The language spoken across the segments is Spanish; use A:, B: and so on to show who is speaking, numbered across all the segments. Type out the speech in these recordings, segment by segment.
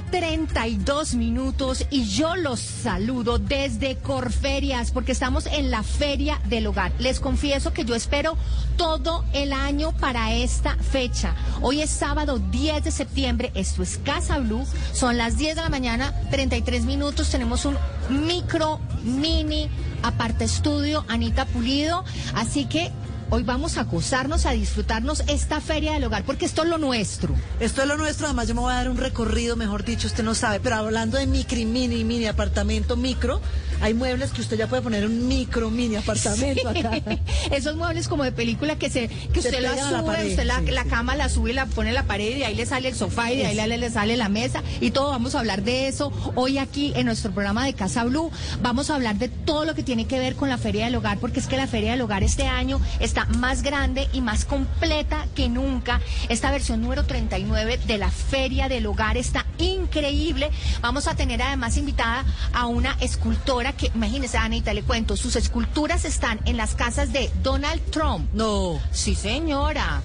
A: La mañana, 32 minutos y yo los saludo desde Corferias porque estamos en la Feria del Hogar. Les confieso que yo espero todo el año para esta fecha. Hoy es sábado 10 de septiembre, esto es Casa Blue, son las 10 de la mañana, 33 minutos, tenemos un micro, mini, aparte estudio, Anita Pulido, así que... Hoy vamos a gozarnos, a disfrutarnos esta feria del hogar, porque esto es lo nuestro.
B: Esto es lo nuestro, además yo me voy a dar un recorrido, mejor dicho, usted no sabe, pero hablando de micro, mini, mini apartamento, micro, hay muebles que usted ya puede poner un micro, mini apartamento acá.
A: Esos muebles como de película que se que
B: Se
A: usted la
B: la
A: sube,
B: pared,
A: usted la,
B: sí,
A: la
B: sí.
A: cama la sube y la pone en la pared y de ahí le sale el sofá y de ahí le, le sale la mesa y todo. Vamos a hablar de eso hoy aquí en nuestro programa de Casa Blue. Vamos a hablar de todo lo que tiene que ver con la Feria del Hogar, porque es que la Feria del Hogar este año está más grande y más completa que nunca. Esta versión número 39 de la Feria del Hogar está increíble. Vamos a tener además invitada a una escultora que, imagínese, Anita, le cuento, sus esculturas están en las casas de Donald Trump.
B: No.
A: Sí, señora.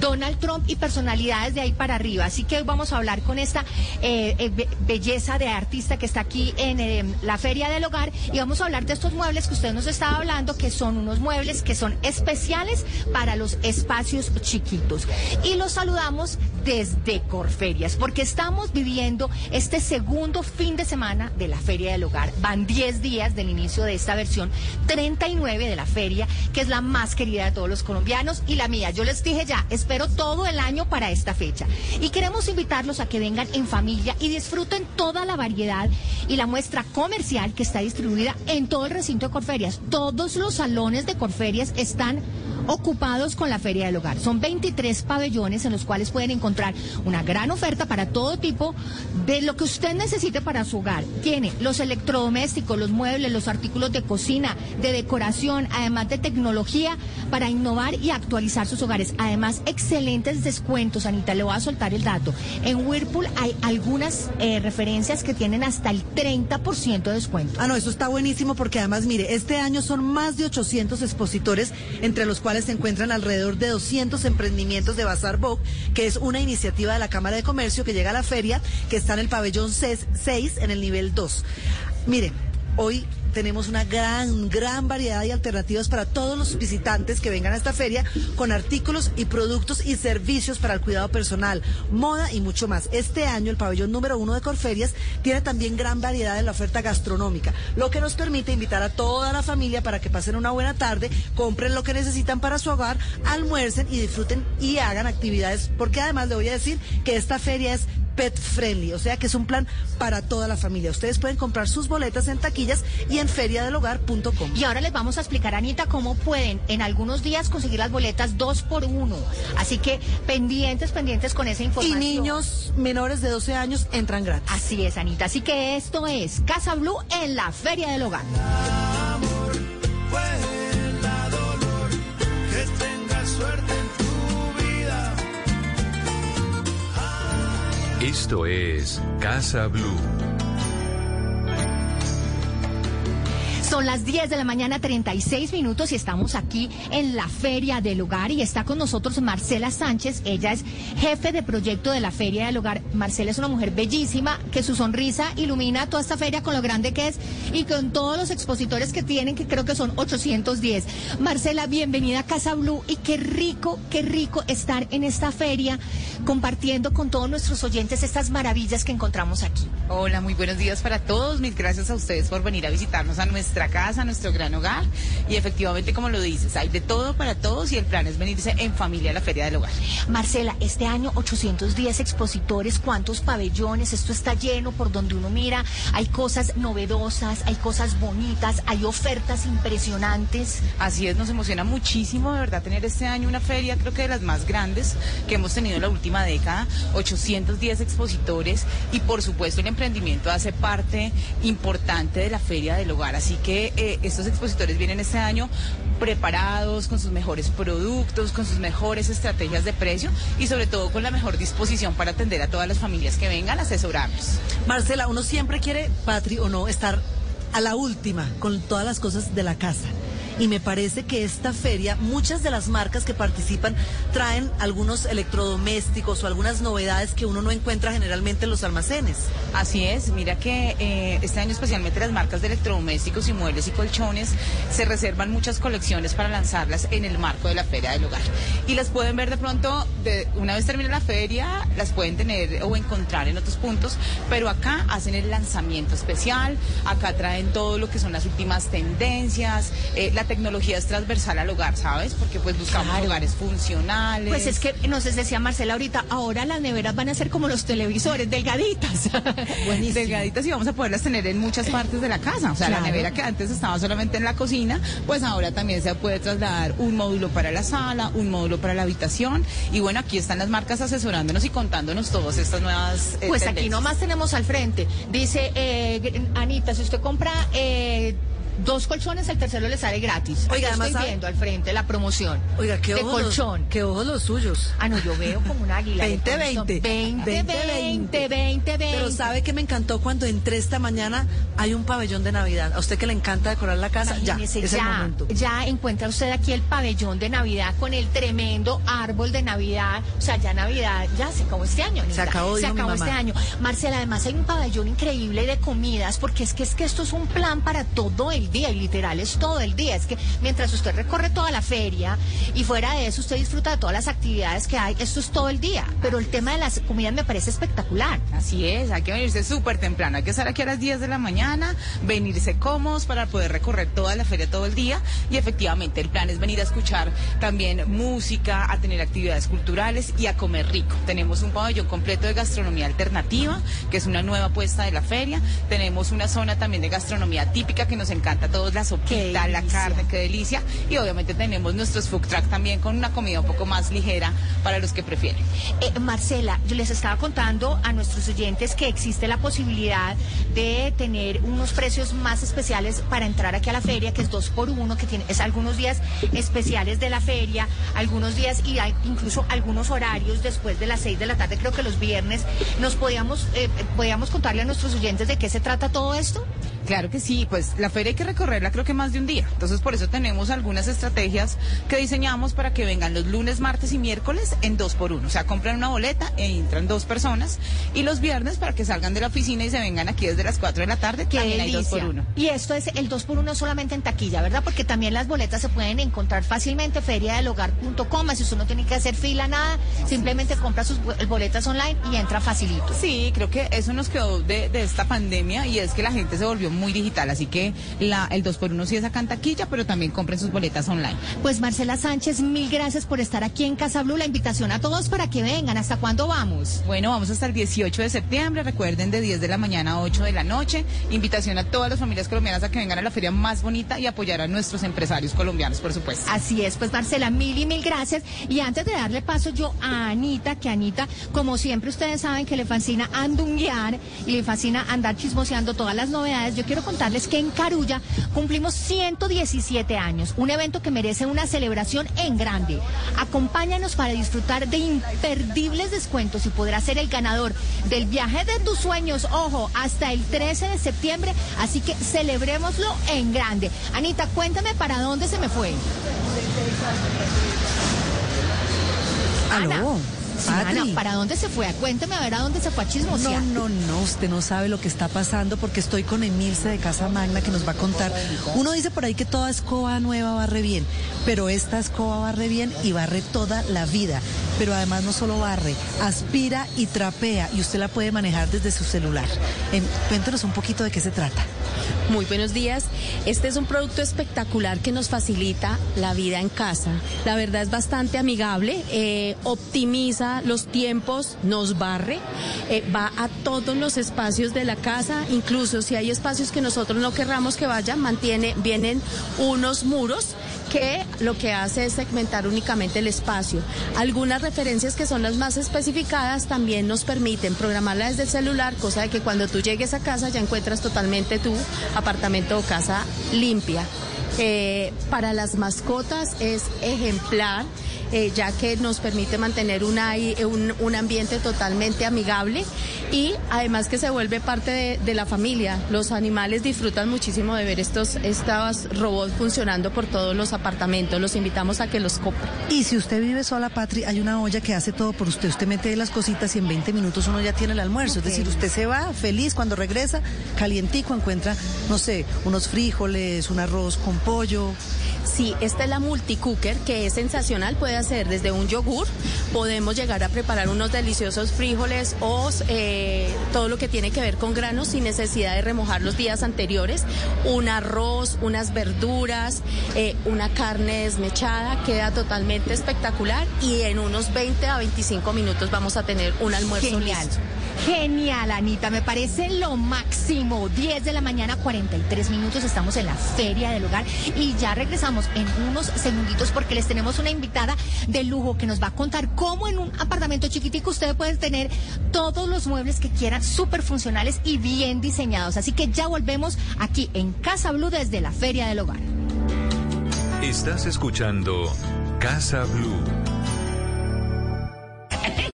A: Donald Trump y personalidades de ahí para arriba. Así que hoy vamos a hablar con esta eh, eh, be- belleza de artista que está aquí en eh, la Feria del Hogar y vamos a hablar de estos muebles que usted nos estaba hablando, que son unos muebles que son especiales para los espacios chiquitos. Y los saludamos desde Corferias, porque estamos viviendo este segundo fin de semana de la Feria del Hogar. Van 10 días del inicio de esta versión 39 de la feria, que es la más querida de todos los colombianos y la mía. Yo les dije ya, espero todo el año para esta fecha. Y queremos invitarlos a que vengan en familia y disfruten toda la variedad y la muestra comercial que está distribuida en todo el recinto de Corferias. Todos los salones de Corferias están ocupados con la Feria del Hogar. Son 23 pabellones en los cuales pueden encontrar una gran oferta para todo tipo de lo que usted necesite para su hogar. Tiene los electrodomésticos, los muebles, los artículos de cocina, de decoración, además de tecnología para innovar y actualizar sus hogares. Además, excelentes descuentos, Anita, le voy a soltar el dato. En Whirlpool hay algunas eh, referencias que tienen hasta el 30% de descuento.
B: Ah, no, eso está buenísimo porque además, mire, este año son más de 800 expositores, entre los cuales se encuentran alrededor de 200 emprendimientos de Bazar Vogue, que es una iniciativa de la Cámara de Comercio que llega a la feria, que está en el pabellón 6, en el nivel 2. Mire, hoy tenemos una gran, gran variedad de alternativas para todos los visitantes que vengan a esta feria con artículos y productos y servicios para el cuidado personal, moda y mucho más. Este año el pabellón número uno de Corferias tiene también gran variedad en la oferta gastronómica, lo que nos permite invitar a toda la familia para que pasen una buena tarde, compren lo que necesitan para su hogar, almuercen y disfruten y hagan actividades, porque además le voy a decir que esta feria es pet friendly, o sea que es un plan para toda la familia. Ustedes pueden comprar sus boletas en taquillas y en feriadelhogar.com.
A: Y ahora les vamos a explicar, Anita, cómo pueden en algunos días conseguir las boletas dos por uno. Así que pendientes, pendientes con esa
B: Y
A: información.
B: niños menores de 12 años entran gratis.
A: Así es, Anita. Así que esto es Casa Blue en la Feria del Hogar.
C: Esto es Casa Blue.
A: Son las 10 de la mañana, 36 minutos y estamos aquí en la Feria del Hogar y está con nosotros Marcela Sánchez. Ella es jefe de proyecto de la Feria del Hogar. Marcela es una mujer bellísima que su sonrisa ilumina toda esta feria con lo grande que es y con todos los expositores que tienen, que creo que son 810. Marcela, bienvenida a Casa Blue y qué rico, qué rico estar en esta feria compartiendo con todos nuestros oyentes estas maravillas que encontramos aquí.
D: Hola, muy buenos días para todos. Mil gracias a ustedes por venir a visitarnos a nuestra casa, nuestro gran hogar. Y efectivamente, como lo dices, hay de todo para todos y el plan es venirse en familia a la Feria del Hogar.
A: Marcela, este año 810 expositores, ¿cuántos pabellones? Esto está lleno por donde uno mira. Hay cosas novedosas, hay cosas bonitas, hay ofertas impresionantes.
D: Así es, nos emociona muchísimo de verdad tener este año una feria, creo que de las más grandes que hemos tenido en la última década. 810 expositores y por supuesto el emprendimiento hace parte importante de la Feria del Hogar. Así que eh, estos expositores vienen este año preparados, con sus mejores productos, con sus mejores estrategias de precio y sobre todo con la mejor disposición para atender a todas las familias que vengan a asesorarnos.
B: Marcela, uno siempre quiere, Patri, o no, estar a la última con todas las cosas de la casa y me parece que esta feria, muchas de las marcas que participan traen algunos electrodomésticos o algunas novedades que uno no encuentra generalmente en los almacenes.
D: Así es, mira que eh, este año especialmente las marcas de electrodomésticos y muebles y colchones se reservan muchas colecciones para lanzarlas en el marco de la Feria del Hogar. Y las pueden ver de pronto, de, una vez termine la feria, las pueden tener o encontrar en otros puntos, pero acá hacen el lanzamiento especial, acá traen todo lo que son las últimas tendencias, eh, la tecnología es transversal al hogar, ¿sabes? Porque pues buscamos hogares funcionales.
A: Pues es que nos decía Marcela ahorita, ahora las neveras van a ser como los televisores, delgaditas.
D: Buenísimo. Delgaditas y vamos a poderlas tener en muchas partes de la casa. O sea, la nevera que antes estaba solamente en la cocina, pues ahora también se puede trasladar un módulo para la sala, un módulo para la habitación. Y bueno, aquí están las marcas asesorándonos y contándonos todas estas nuevas.
A: Eh, pues aquí nomás tenemos al frente. Dice eh, Anita, si usted compra eh, dos colchones, el tercero le sale gratis. Oiga, además estoy viendo al frente la promoción.
B: Oiga, qué de colchón. qué ojos los suyos.
A: Ah, no, yo veo como un águila.
B: 2020.
A: 20, 20, 20,
B: Pero ¿sabe que me encantó cuando entré esta mañana? Hay un pabellón de Navidad. A usted que le encanta decorar la casa, ya, es el momento.
A: Ya encuentra usted aquí el pabellón de Navidad con el tremendo árbol de Navidad. O sea, ya Navidad, ya se acabó este año.
B: Se acabó,
A: Se acabó este año. Marcela, además hay un pabellón increíble de comidas porque es que es que esto es un plan para todo el día y literal es todo el día. Es que mientras usted recorre toda la feria y fuera de eso usted disfruta de todas las actividades que hay, esto es todo el día. Pero el tema de las comidas me parece espectacular.
D: Así es, hay que venirse súper temprano, hay que estar aquí a las 10 de la mañana, venirse cómodos para poder recorrer toda la feria todo el día y efectivamente el plan es venir a escuchar también música, a tener actividades culturales y a comer rico. Tenemos un pabellón completo de gastronomía alternativa, que es una nueva apuesta de la feria. Tenemos una zona también de gastronomía típica que nos encanta a todos la sopita, la carne, qué delicia. Y obviamente tenemos nuestros food truck también con una comida un poco más ligera para los que prefieren.
A: Eh, Marcela, yo les estaba contando a nuestros oyentes que existe la posibilidad de tener unos precios más especiales para entrar aquí a la feria, que es dos por uno, que tiene, es algunos días especiales de la feria, algunos días y hay incluso algunos horarios después de las seis de la tarde, creo que los viernes. ¿Nos podíamos, eh, podíamos contarle a nuestros oyentes de qué se trata todo esto?
D: Claro que sí, pues la feria hay que recorrerla creo que más de un día. Entonces por eso tenemos algunas estrategias que diseñamos para que vengan los lunes, martes y miércoles en dos por uno. O sea, compran una boleta e entran dos personas. Y los viernes para que salgan de la oficina y se vengan aquí desde las cuatro de la tarde, que también hay dos por uno.
A: Y esto es el dos por uno solamente en taquilla, ¿verdad? Porque también las boletas se pueden encontrar fácilmente feriadelhogar.com. Si usted no tiene que hacer fila, nada, simplemente compra sus boletas online y entra facilito.
D: Sí, creo que eso nos quedó de, de esta pandemia y es que la gente se volvió muy digital, así que la, el 2 por 1 sí es acá en taquilla, pero también compren sus boletas online.
A: Pues Marcela Sánchez, mil gracias por estar aquí en Casa Blue. La invitación a todos para que vengan. ¿Hasta cuándo vamos?
D: Bueno, vamos hasta el 18 de septiembre. Recuerden, de 10 de la mañana a 8 de la noche. Invitación a todas las familias colombianas a que vengan a la feria más bonita y apoyar a nuestros empresarios colombianos, por supuesto.
A: Así es, pues Marcela, mil y mil gracias. Y antes de darle paso yo a Anita, que Anita, como siempre ustedes saben que le fascina andunguear y le fascina andar chismoseando todas las novedades, yo yo quiero contarles que en Carulla cumplimos 117 años, un evento que merece una celebración en grande. Acompáñanos para disfrutar de imperdibles descuentos y podrás ser el ganador del viaje de tus sueños, ojo, hasta el 13 de septiembre, así que celebrémoslo en grande. Anita, cuéntame para dónde se me fue.
B: Aló.
A: Ana, ¿para dónde se fue? Cuénteme a ver a dónde se fue a chismosear.
B: No, no, no, usted no sabe lo que está pasando porque estoy con Emilce de Casa Magna que nos va a contar. Uno dice por ahí que toda escoba nueva barre bien, pero esta escoba barre bien y barre toda la vida. Pero además no solo barre, aspira y trapea y usted la puede manejar desde su celular. Cuéntenos un poquito de qué se trata.
E: Muy buenos días. Este es un producto espectacular que nos facilita la vida en casa. La verdad es bastante amigable, eh, optimiza los tiempos, nos barre, eh, va a todos los espacios de la casa, incluso si hay espacios que nosotros no querramos que vayan, mantiene, vienen unos muros que lo que hace es segmentar únicamente el espacio. Algunas referencias que son las más especificadas también nos permiten programarla desde el celular, cosa de que cuando tú llegues a casa ya encuentras totalmente tu apartamento o casa limpia. Eh, para las mascotas es ejemplar. Eh, ya que nos permite mantener una, un, un, ambiente totalmente amigable y además que se vuelve parte de, de, la familia. Los animales disfrutan muchísimo de ver estos, estos robots funcionando por todos los apartamentos. Los invitamos a que los compren.
B: Y si usted vive sola, Patri, hay una olla que hace todo por usted. Usted mete las cositas y en 20 minutos uno ya tiene el almuerzo. Okay. Es decir, usted se va feliz cuando regresa, calientico, encuentra, no sé, unos frijoles, un arroz con pollo.
E: Sí, esta es la multicooker que es sensacional. Puede hacer desde un yogur, podemos llegar a preparar unos deliciosos frijoles o eh, todo lo que tiene que ver con granos sin necesidad de remojar los días anteriores. Un arroz, unas verduras, eh, una carne desmechada, queda totalmente espectacular y en unos 20 a 25 minutos vamos a tener un almuerzo
A: Genial.
E: listo.
A: Genial, Anita, me parece lo máximo. 10 de la mañana, 43 minutos, estamos en la Feria del Hogar y ya regresamos en unos segunditos porque les tenemos una invitada de lujo que nos va a contar cómo en un apartamento chiquitico usted puede tener todos los muebles que quiera, súper funcionales y bien diseñados. Así que ya volvemos aquí en Casa Blue desde la Feria del Hogar.
C: Estás escuchando Casa Blue.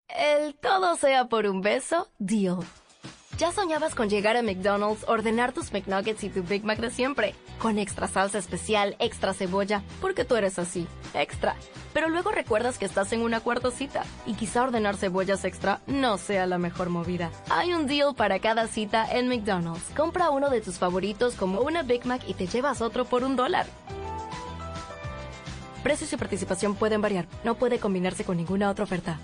F: El todo sea por un beso, deal. ¿Ya soñabas con llegar a McDonald's, ordenar tus McNuggets y tu Big Mac de siempre? Con extra salsa especial, extra cebolla, porque tú eres así, extra. Pero luego recuerdas que estás en una cuarta cita y quizá ordenar cebollas extra no sea la mejor movida. Hay un deal para cada cita en McDonald's. Compra uno de tus favoritos como una Big Mac y te llevas otro por un dólar. Precios y participación pueden variar. No puede combinarse con ninguna otra oferta.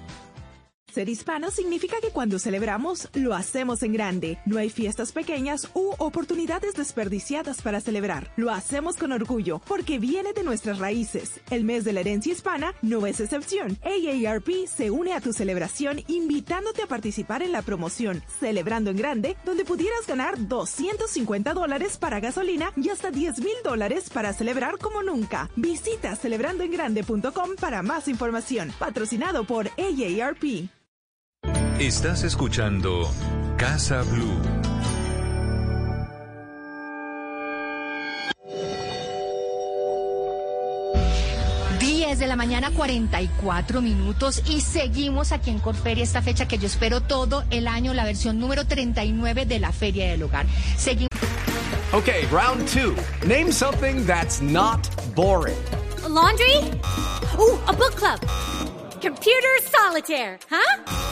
G: Ser hispano significa que cuando celebramos, lo hacemos en grande. No hay fiestas pequeñas u oportunidades desperdiciadas para celebrar. Lo hacemos con orgullo porque viene de nuestras raíces. El mes de la herencia hispana no es excepción. AARP se une a tu celebración invitándote a participar en la promoción Celebrando en Grande, donde pudieras ganar 250 dólares para gasolina y hasta 10 mil dólares para celebrar como nunca. Visita celebrandoengrande.com para más información. Patrocinado por AARP.
C: Estás escuchando Casa Blue.
A: de la mañana, 44 minutos. Y seguimos aquí en Corferia esta fecha que yo espero todo el año, la versión número 39 de la Feria del Hogar. Seguimos.
H: Okay, round two. Name something that's not boring.
I: A laundry? Ooh, a book club. Computer solitaire, huh?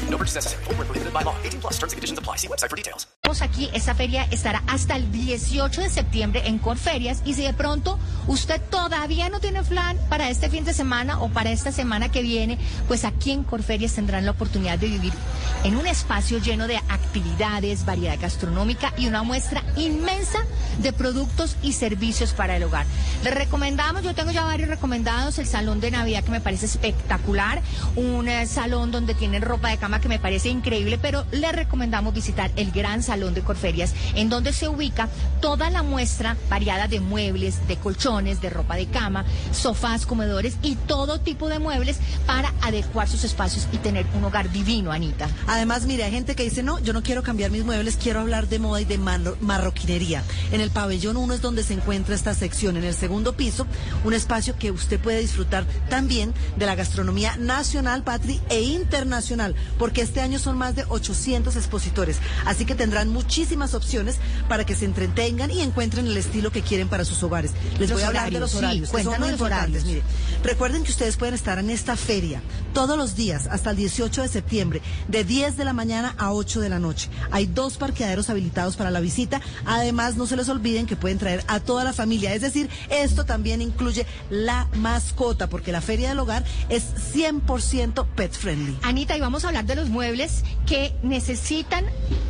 H: No purchase necessary. Full prohibited by law. 18 plus terms and conditions apply. See website for details.
A: Aquí, esta feria estará hasta el 18 de septiembre en Corferias. Y si de pronto usted todavía no tiene plan para este fin de semana o para esta semana que viene, pues aquí en Corferias tendrán la oportunidad de vivir en un espacio lleno de actividades, variedad gastronómica y una muestra inmensa de productos y servicios para el hogar. Les recomendamos, yo tengo ya varios recomendados, el salón de Navidad que me parece espectacular, un eh, salón donde tienen ropa de cama que me parece increíble, pero les recomendamos visitar el gran salón de Corferias, en donde se ubica toda la muestra variada de muebles, de colchones, de ropa de cama, sofás, comedores y todo tipo de muebles para adecuar sus espacios y tener un hogar divino, Anita.
B: Además, mire, hay gente que dice, no, yo no quiero cambiar mis muebles, quiero hablar de moda y de marro- marroquinería. En el pabellón 1 es donde se encuentra esta sección. En el segundo piso, un espacio que usted puede disfrutar también de la gastronomía nacional, patri e internacional, porque este año son más de 800 expositores. Así que tendrán muchísimas opciones para que se entretengan y encuentren el estilo que quieren para sus hogares. Les
A: Los
B: voy a hablar de
A: horarios,
B: los
A: sí,
B: horarios, que son
A: cuéntanos
B: muy importantes. Mire, recuerden que ustedes pueden estar en esta feria todos los días hasta el 18 de septiembre, de 10 de la mañana a 8 de la noche. Hay dos parqueaderos habilitados para la visita. Además, no se les olviden que pueden traer a toda la familia. Es decir, esto también incluye la mascota, porque la feria del hogar es 100% pet friendly.
A: Anita, y vamos a hablar de los muebles que necesitan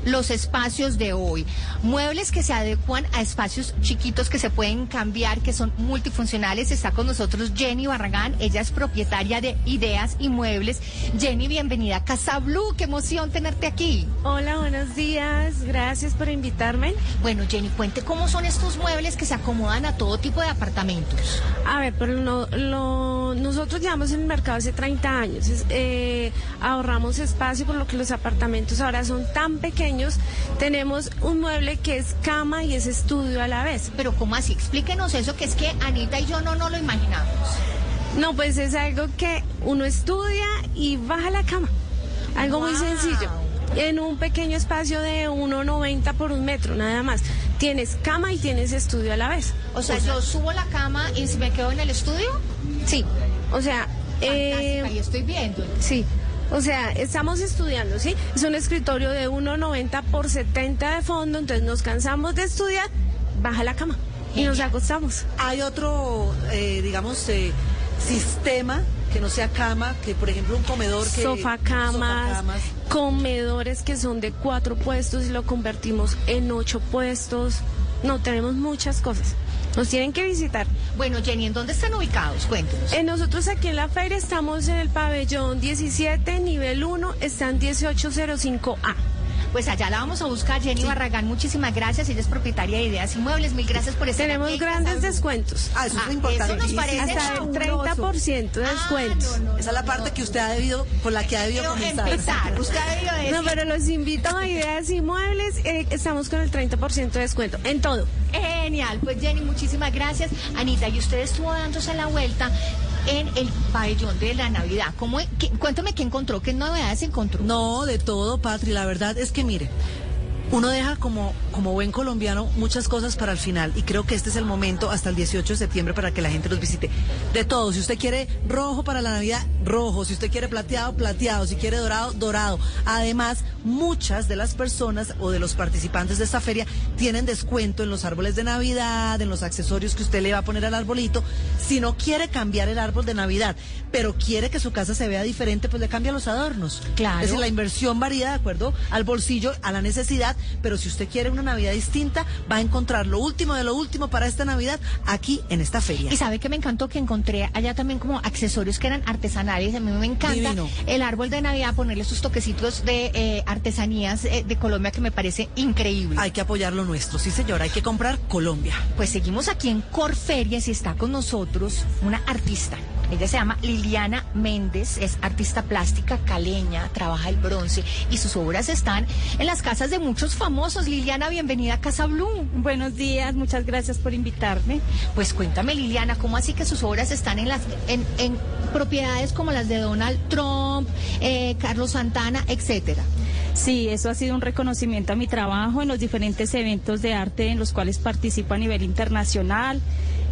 A: los espacios de hoy. Muebles que se adecuan a espacios chiquitos que se pueden cambiar, que son multifuncionales. Está con nosotros Jenny Barragán. Ella es propietaria de Ideas y Muebles. Jenny, bienvenida a Casa Blue. Qué emoción tenerte aquí.
J: Hola, buenos días. Gracias por invitarme.
A: Bueno, Jenny, cuente cómo son estos muebles que se acomodan a todo tipo de apartamentos.
J: A ver, pero no, lo, nosotros llevamos en el mercado hace 30 años. Es, eh, ahorramos espacio por lo que los apartamentos ahora son tan pequeños. Tenemos un mueble que es cama y es estudio a la vez.
A: Pero ¿cómo así? Explíquenos eso, que es que Anita y yo no nos lo imaginamos.
J: No, pues es algo que uno estudia y baja la cama. Algo muy sencillo. En un pequeño espacio de 1,90 por un metro, nada más. Tienes cama y tienes estudio a la vez.
A: O sea, yo subo la cama y si me quedo en el estudio.
J: Sí, o sea... eh,
A: ahí estoy viendo.
J: Sí, o sea, estamos estudiando, ¿sí? Es un escritorio de 1,90 por 70 de fondo, entonces nos cansamos de estudiar, baja la cama y nos acostamos.
B: Hay otro, eh, digamos, eh, sistema que no sea cama, que por ejemplo un comedor que...
J: Sofá camas,
B: sofacamas.
J: comedores que son de cuatro puestos y lo convertimos en ocho puestos. No, tenemos muchas cosas. Nos tienen que visitar.
A: Bueno, Jenny, ¿en dónde están ubicados? Cuéntenos.
J: Eh, nosotros aquí en la feria estamos en el pabellón 17, nivel 1, están 1805A.
A: Pues allá la vamos a buscar, Jenny Barragán. Muchísimas gracias. Ella es propietaria de Ideas Inmuebles. Mil gracias por estar
J: Tenemos
A: aquí
J: grandes descuentos.
B: Ah, eso es
A: Ah,
B: muy importante.
A: eso nos parece
J: Hasta el
A: fabuloso.
J: 30% de
A: Ah, no, no,
B: Esa es la parte que usted ha debido, con la que ha debido comenzar.
A: empezar. Usted ha debido decir.
J: No, pero los invito a Ideas y Muebles. eh, estamos con el 30% de descuento en todo.
A: Genial. Pues Jenny, muchísimas gracias. Anita, y usted estuvo dándose la vuelta en el pabellón de la Navidad. ¿Cómo, qué- cuéntame qué encontró, qué novedades encontró.
B: No, de todo, Patri. La verdad es que, mire, uno deja como, como buen colombiano muchas cosas para el final y creo que este es el momento hasta el 18 de septiembre para que la gente los visite. De todo, si usted quiere rojo para la Navidad, rojo, si usted quiere plateado, plateado, si quiere dorado, dorado. Además, muchas de las personas o de los participantes de esta feria tienen descuento en los árboles de Navidad, en los accesorios que usted le va a poner al arbolito. Si no quiere cambiar el árbol de Navidad, pero quiere que su casa se vea diferente, pues le cambia los adornos.
A: Claro.
B: Es decir, la inversión varía de acuerdo al bolsillo, a la necesidad, pero si usted quiere una Navidad distinta, va a encontrar lo último de lo último para esta Navidad aquí en esta feria.
A: Y sabe que me encantó que encontré allá también como accesorios que eran artesanales. A mí me encanta
B: Divino.
A: el árbol de Navidad, ponerle sus toquecitos de eh, artesanías eh, de Colombia que me parece increíble.
B: Hay que apoyar lo nuestro, sí señora, hay que comprar Colombia.
A: Pues seguimos aquí en Corferias y está con nosotros una artista. Ella se llama Liliana Méndez, es artista plástica caleña, trabaja el bronce y sus obras están en las casas de muchos famosos. Liliana, bienvenida a Casa Blue.
K: Buenos días, muchas gracias por invitarme.
A: Pues cuéntame, Liliana, ¿cómo así que sus obras están en las en, en propiedades como las de Donald Trump, eh, Carlos Santana, etcétera?
K: Sí, eso ha sido un reconocimiento a mi trabajo en los diferentes eventos de arte en los cuales participo a nivel internacional.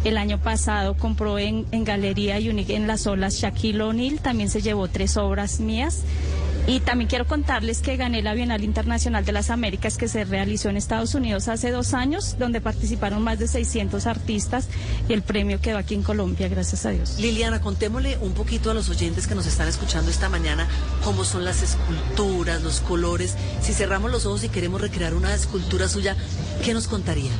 K: El año pasado compró en, en Galería Unique en las olas Shaquille O'Neal, también se llevó tres obras mías. Y también quiero contarles que gané la Bienal Internacional de las Américas que se realizó en Estados Unidos hace dos años, donde participaron más de 600 artistas y el premio quedó aquí en Colombia, gracias a Dios.
B: Liliana, contémosle un poquito a los oyentes que nos están escuchando esta mañana cómo son las esculturas, los colores. Si cerramos los ojos y queremos recrear una escultura suya, ¿qué nos contaría?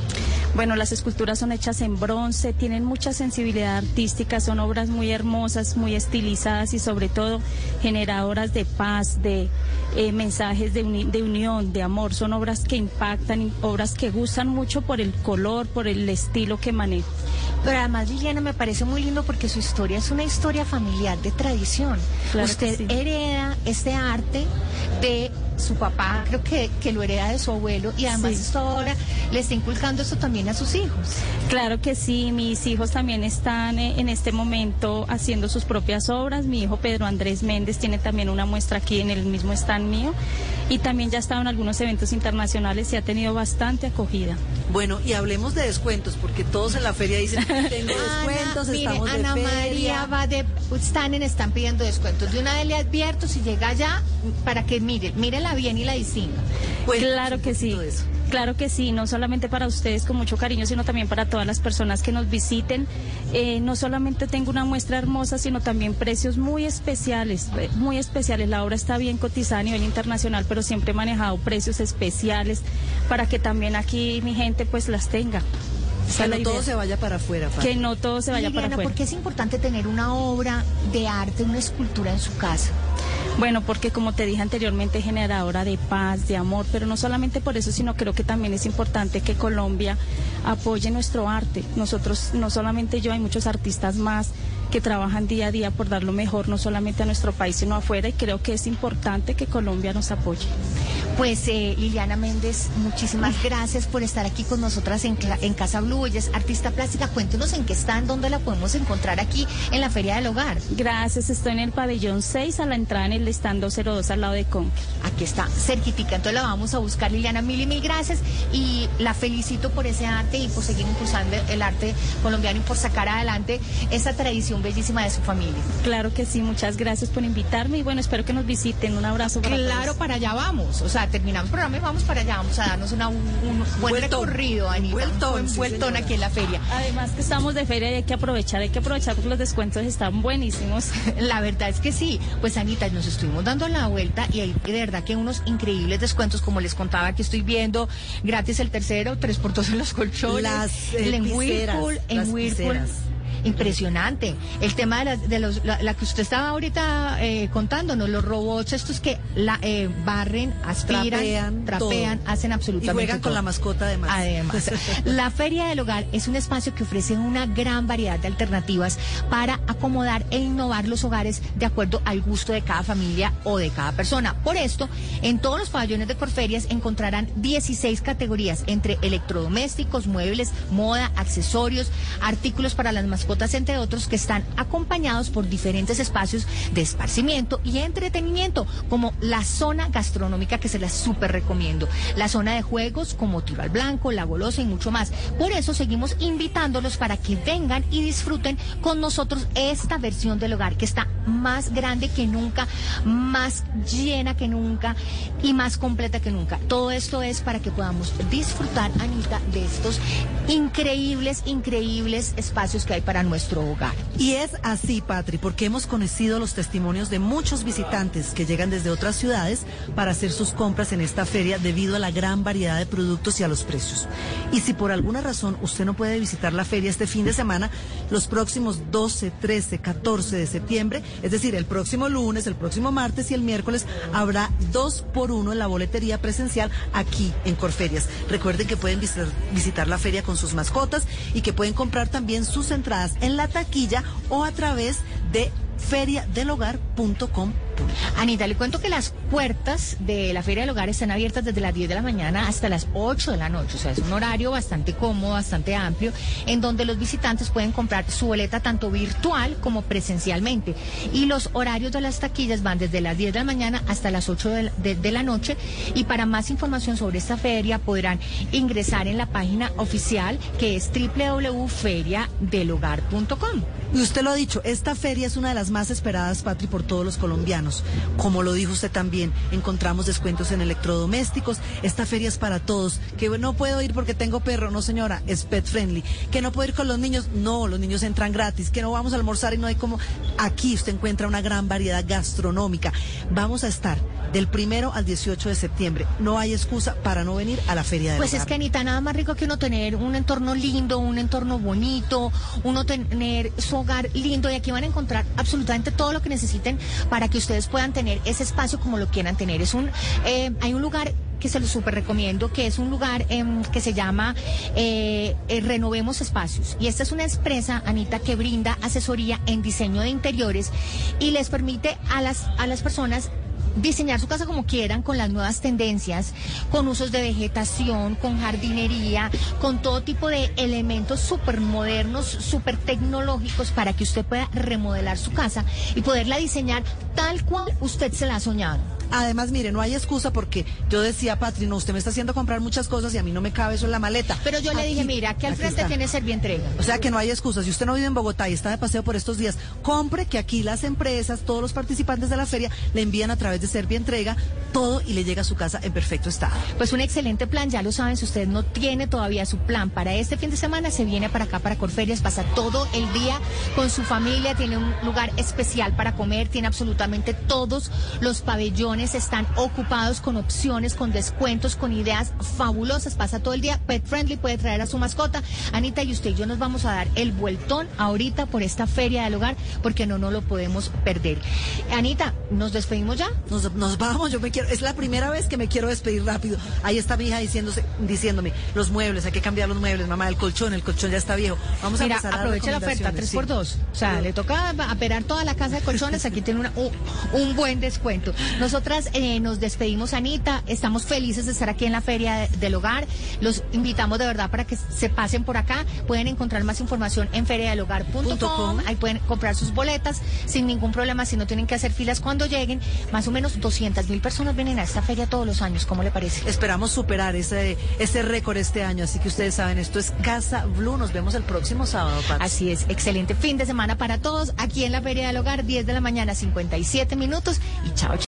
K: Bueno, las esculturas son hechas en bronce, tienen mucha sensibilidad artística, son obras muy hermosas, muy estilizadas y sobre todo generadoras de paz, de eh, mensajes de, uni- de unión, de amor. Son obras que impactan, y obras que gustan mucho por el color, por el estilo que maneja.
A: Pero además, Liliana, me parece muy lindo porque su historia es una historia familiar de tradición.
K: Claro
A: Usted
K: sí.
A: hereda este arte de su papá, creo que, que lo hereda de su abuelo y además
K: Sí.
A: esto ahora le está inculcando esto también a sus hijos.
K: Claro que sí, mis hijos también están eh, en este momento haciendo sus propias obras. Mi hijo Pedro Andrés Méndez tiene también una muestra aquí en el mismo stand mío y también ya ha estado en algunos eventos internacionales y ha tenido bastante acogida.
B: Bueno, y hablemos de descuentos, porque todos en la feria dicen, tengo descuentos,
A: Ana, mire,
B: estamos de
A: Ana
B: feria.
A: María va de están en están pidiendo descuentos. De una vez le advierto si llega allá para que mire, mírela bien y la distinga.
K: claro que sí. Claro que sí, no solamente para ustedes con mucho cariño, sino también para todas las personas que nos visiten. Eh, no solamente tengo una muestra hermosa, sino también precios muy especiales, eh, muy especiales. La obra está bien cotizada a nivel internacional, pero siempre he manejado precios especiales para que también aquí mi gente pues las tenga.
B: Que no todo se vaya para afuera. Pati.
K: Que no todo se vaya para afuera.
A: ¿por qué es importante tener una obra de arte, una escultura en su casa?
K: Bueno, porque como te dije anteriormente, generadora de paz, de amor, pero no solamente por eso, sino creo que también es importante que Colombia apoye nuestro arte. Nosotros, no solamente yo, hay muchos artistas más que trabajan día a día por dar lo mejor, no solamente a nuestro país, sino afuera, y creo que es importante que Colombia nos apoye.
A: Pues eh, Liliana Méndez, muchísimas gracias por estar aquí con nosotras en, Casa Blue. Ella es artista plástica. Cuéntenos en qué están, dónde la podemos encontrar aquí en la Feria del Hogar.
K: Gracias, estoy en el pabellón 6, a la entrada en el stand 202 al lado de Conque.
A: Aquí está, cerquitica. Entonces la vamos a buscar, Liliana. Mil y mil gracias. Y la felicito por ese arte y por seguir impulsando el arte colombiano y por sacar adelante esa tradición bellísima de su familia.
K: Claro que sí, muchas gracias por invitarme y bueno, espero que nos visiten. Un abrazo para
A: Claro,
K: todos.
A: para allá vamos. O sea, terminamos el programa y vamos para allá. Vamos a darnos una- un, un buen
B: Vueltón.
A: recorrido, Anita.
B: Vueltón,
A: un buen vueltón aquí en la feria.
K: Además que estamos de feria y hay que aprovechar, hay que aprovechar porque los descuentos están buenísimos.
A: La verdad es que sí. Pues Anita, nos estuvimos dando la vuelta y hay de verdad que unos increíbles descuentos, como les contaba que estoy viendo, gratis el tercero, tres por dos en los colchones,
B: Las, eh,
A: el en Whirlpool, en
B: las
A: Whirlpool. Impresionante. El tema de, las- de los, la, la que usted estaba ahorita eh, contándonos, los robots estos que la, eh, barren, aspiran,
B: Trapean,
A: trapean,
B: todo.
A: hacen
B: Y
A: absolutamente
B: juegan con la mascota además.
A: Además, la Feria del Hogar es un espacio que ofrece una gran variedad de alternativas para acomodar e innovar los hogares de acuerdo al gusto de cada familia o de cada persona. Por esto, en todos los pabellones de Corferias encontrarán 16 categorías entre electrodomésticos, muebles, moda, accesorios, artículos para las mascotas, entre otros, que están acompañados por diferentes espacios de esparcimiento y entretenimiento, como la zona gastronómica que se la súper recomiendo, la zona de juegos como tiro al blanco, la golosa y mucho más. Por eso seguimos invitándolos para que vengan y disfruten con nosotros esta versión del hogar que está más grande que nunca, más llena que nunca y más completa que nunca. Todo esto es para que podamos disfrutar, Anita, de estos increíbles, increíbles espacios que hay para nuestro hogar.
B: Y es así, Patri, porque hemos conocido los testimonios de muchos visitantes que llegan desde otras ciudades para hacer sus compras en esta feria debido a la gran variedad de productos y a los precios. Y si por alguna razón usted no puede visitar la feria este fin de semana, los próximos 12, 13, 14 de septiembre, es decir, el próximo lunes, el próximo martes y el miércoles, habrá dos por uno en la boletería presencial aquí en Corferias. Recuerden que pueden visitar, la feria con sus mascotas y que pueden comprar también sus entradas en la taquilla o a través de feriadelhogar.com.
A: Anita, le cuento que las puertas de la Feria del Hogar están abiertas desde las 10 de la mañana hasta las 8 de la noche. O sea, es un horario bastante cómodo, bastante amplio, en donde los visitantes pueden comprar su boleta tanto virtual como presencialmente. Y los horarios de las taquillas van desde las 10 de la mañana hasta las 8 de la, de- la noche. Y para más información sobre esta feria podrán ingresar en la página oficial que es www.feriadelhogar.com.
B: Y usted lo ha dicho, esta feria es una de las más esperadas, Patri, por todos los colombianos. Como lo dijo usted también, encontramos descuentos en electrodomésticos. Esta feria es para todos. Que no puedo ir porque tengo perro, no señora, es pet friendly. Que no puedo ir con los niños, no, los niños entran gratis. Que no vamos a almorzar y no hay como... Aquí usted encuentra una gran variedad gastronómica. Vamos a estar del primero al 18 de septiembre. No hay excusa para no venir a la feria de
A: Pues es que Anita, nada más rico que uno tener un entorno lindo, un entorno bonito, uno tener su hogar lindo y aquí van a encontrar absolutamente todo lo que necesiten para que usted ustedes puedan tener ese espacio como lo quieran tener. Es un, eh, hay un lugar que se lo súper recomiendo, que es un lugar em, que se llama eh, eh, Renovemos Espacios. Y esta es una empresa, Anita, que brinda asesoría en diseño de interiores y les permite a las, a las personas diseñar su casa como quieran, con las nuevas tendencias, con usos de vegetación, con jardinería, con todo tipo de elementos súper modernos, súper tecnológicos para que usted pueda remodelar su casa y poderla diseñar tal cual usted se la ha soñado.
B: Además, mire, no hay excusa porque yo decía, Patri, no, usted me está haciendo comprar muchas cosas y a mí no me cabe eso en la maleta.
A: Pero yo le dije, mira, que al frente tiene Servientrega.
B: O sea que no hay excusa. Si usted no vive en Bogotá y está de paseo por estos días, compre que aquí las empresas, todos los participantes de la feria, le envían a través de Servientrega todo y le llega a su casa en perfecto estado.
A: Pues un excelente plan, ya lo saben, si usted no tiene todavía su plan para este fin de semana, se viene para acá, para Corferias, pasa todo el día con su familia, tiene un lugar especial para comer, tiene absolutamente todos los pabellones, están ocupados con opciones, con descuentos, con ideas fabulosas, pasa todo el día, pet friendly, puede traer a su mascota. Anita y usted y yo nos vamos a dar el vueltón ahorita por esta feria del hogar, porque no nos lo podemos perder. Anita, ¿nos despedimos ya?
B: Nos, nos vamos, yo me quiero, es la primera vez que me quiero despedir rápido. Ahí está mi hija diciéndose, diciéndome, los muebles, hay que cambiar los muebles, mamá, el colchón, el colchón ya está viejo. Vamos a empezar a
A: aproveche la oferta, 3 por 2 O sea, le toca aperar toda la casa de colchones, aquí tiene una, un, un buen descuento. Nosotras eh, nos despedimos, Anita, estamos felices de estar aquí en la Feria de- del Hogar. Los invitamos de verdad para que se pasen por acá. Pueden encontrar más información en feriadelhogar.com. Ahí pueden comprar sus boletas sin ningún problema, si no tienen que hacer filas cuando lleguen. Más o menos 200 mil personas vienen a esta feria todos los años. ¿Cómo le parece?
B: Esperamos superar ese, ese récord este año, así que ustedes saben, esto es Casa Blue. Nos vemos el próximo sábado, Pat.
A: Así es, excelente fin de semana para todos. Aquí en la Feria del Hogar, 10 de la mañana, 57 minutos. Y chao, chao.